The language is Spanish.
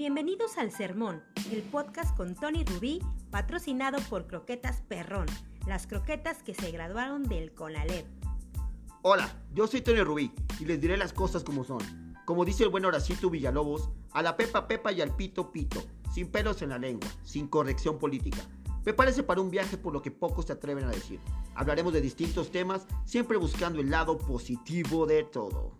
Bienvenidos al Sermón, el podcast con Tony Rubí, patrocinado por Croquetas Perrón, las croquetas que se graduaron del CONALEP. Hola, yo soy Tony Rubí y les diré las cosas como son. Como dice el buen Horacito Villalobos, a la pepa pepa y al pito pito, sin pelos en la lengua, sin corrección política. Prepárese para un viaje por lo que pocos se atreven a decir. Hablaremos de distintos temas, siempre buscando el lado positivo de todo.